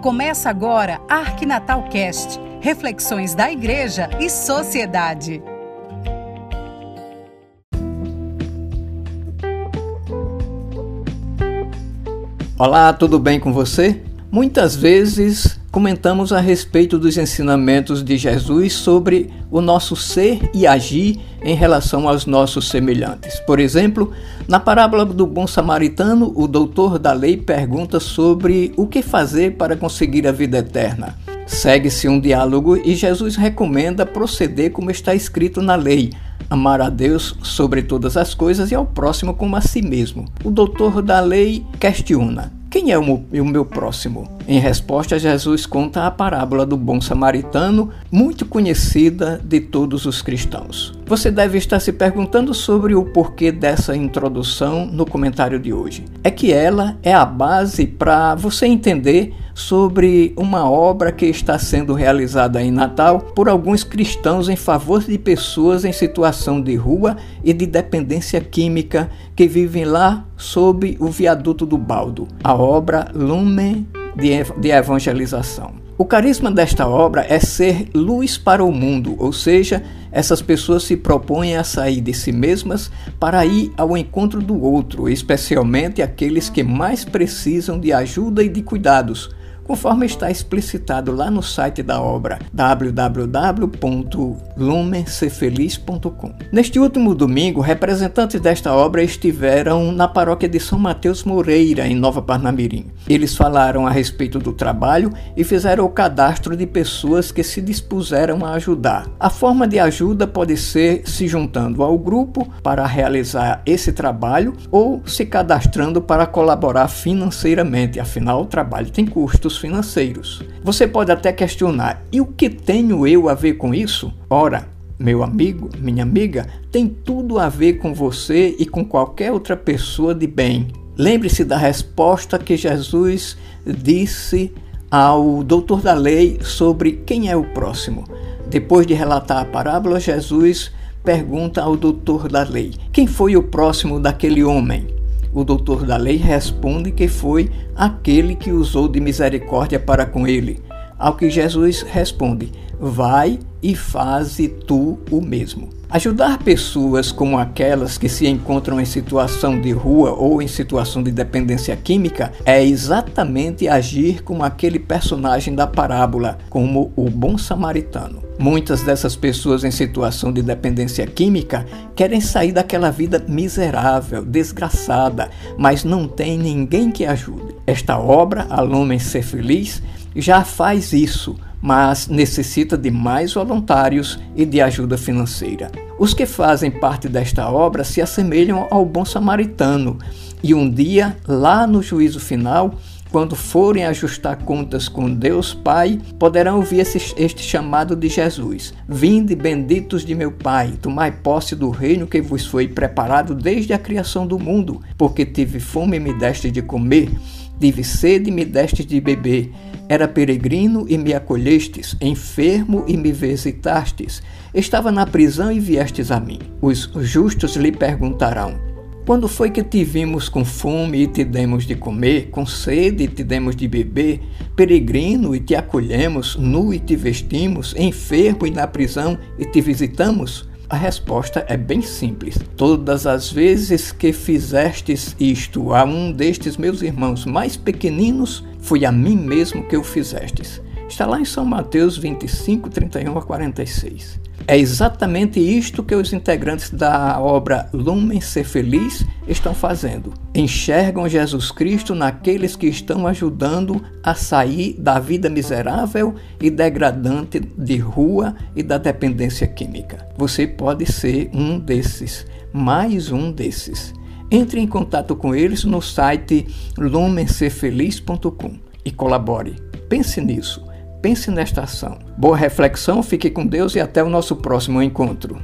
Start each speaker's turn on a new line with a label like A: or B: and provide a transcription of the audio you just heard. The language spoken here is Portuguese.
A: Começa agora Arquinatal Cast, reflexões da igreja e sociedade.
B: Olá, tudo bem com você? Muitas vezes comentamos a respeito dos ensinamentos de Jesus sobre o nosso ser e agir em relação aos nossos semelhantes. Por exemplo, na parábola do bom samaritano, o doutor da lei pergunta sobre o que fazer para conseguir a vida eterna. Segue-se um diálogo e Jesus recomenda proceder como está escrito na lei: amar a Deus sobre todas as coisas e ao próximo como a si mesmo. O doutor da lei questiona: quem é o meu próximo? Em resposta, Jesus conta a parábola do bom samaritano, muito conhecida de todos os cristãos. Você deve estar se perguntando sobre o porquê dessa introdução no comentário de hoje. É que ela é a base para você entender sobre uma obra que está sendo realizada em Natal por alguns cristãos em favor de pessoas em situação de rua e de dependência química que vivem lá sob o viaduto do Baldo, a obra Lumen de Evangelização. O carisma desta obra é ser luz para o mundo, ou seja, essas pessoas se propõem a sair de si mesmas para ir ao encontro do outro, especialmente aqueles que mais precisam de ajuda e de cuidados conforme está explicitado lá no site da obra www.lumencerfeliz.com. Neste último domingo, representantes desta obra estiveram na paróquia de São Mateus Moreira, em Nova Parnamirim. Eles falaram a respeito do trabalho e fizeram o cadastro de pessoas que se dispuseram a ajudar. A forma de ajuda pode ser se juntando ao grupo para realizar esse trabalho ou se cadastrando para colaborar financeiramente, afinal, o trabalho tem custos financeiros. Você pode até questionar: e o que tenho eu a ver com isso? Ora, meu amigo, minha amiga, tem tudo a ver com você e com qualquer outra pessoa de bem. Lembre-se da resposta que Jesus disse ao doutor da lei sobre quem é o próximo. Depois de relatar a parábola, Jesus pergunta ao doutor da lei: Quem foi o próximo daquele homem? O doutor da lei responde que foi aquele que usou de misericórdia para com ele. Ao que Jesus responde: Vai e faze tu o mesmo. Ajudar pessoas como aquelas que se encontram em situação de rua ou em situação de dependência química é exatamente agir como aquele personagem da parábola, como o bom samaritano. Muitas dessas pessoas em situação de dependência química querem sair daquela vida miserável, desgraçada, mas não tem ninguém que ajude. Esta obra, Aluno Ser Feliz, já faz isso mas necessita de mais voluntários e de ajuda financeira. Os que fazem parte desta obra se assemelham ao bom samaritano, e um dia, lá no juízo final, quando forem ajustar contas com Deus Pai, poderão ouvir esse, este chamado de Jesus: Vinde, benditos de meu Pai, tomai posse do reino que vos foi preparado desde a criação do mundo, porque tive fome e me deste de comer, tive sede e me deste de beber era peregrino e me acolhestes, enfermo e me visitastes. Estava na prisão e viestes a mim. Os justos lhe perguntarão: Quando foi que te vimos com fome e te demos de comer, com sede e te demos de beber, peregrino e te acolhemos, nu e te vestimos, enfermo e na prisão e te visitamos? A resposta é bem simples. Todas as vezes que fizestes isto a um destes meus irmãos mais pequeninos, foi a mim mesmo que o fizestes. Está lá em São Mateus 25, 31 a 46. É exatamente isto que os integrantes da obra Lumen Ser Feliz estão fazendo. Enxergam Jesus Cristo naqueles que estão ajudando a sair da vida miserável e degradante de rua e da dependência química. Você pode ser um desses, mais um desses. Entre em contato com eles no site lumencerfeliz.com e colabore. Pense nisso. Pense nesta ação. Boa reflexão, fique com Deus e até o nosso próximo encontro.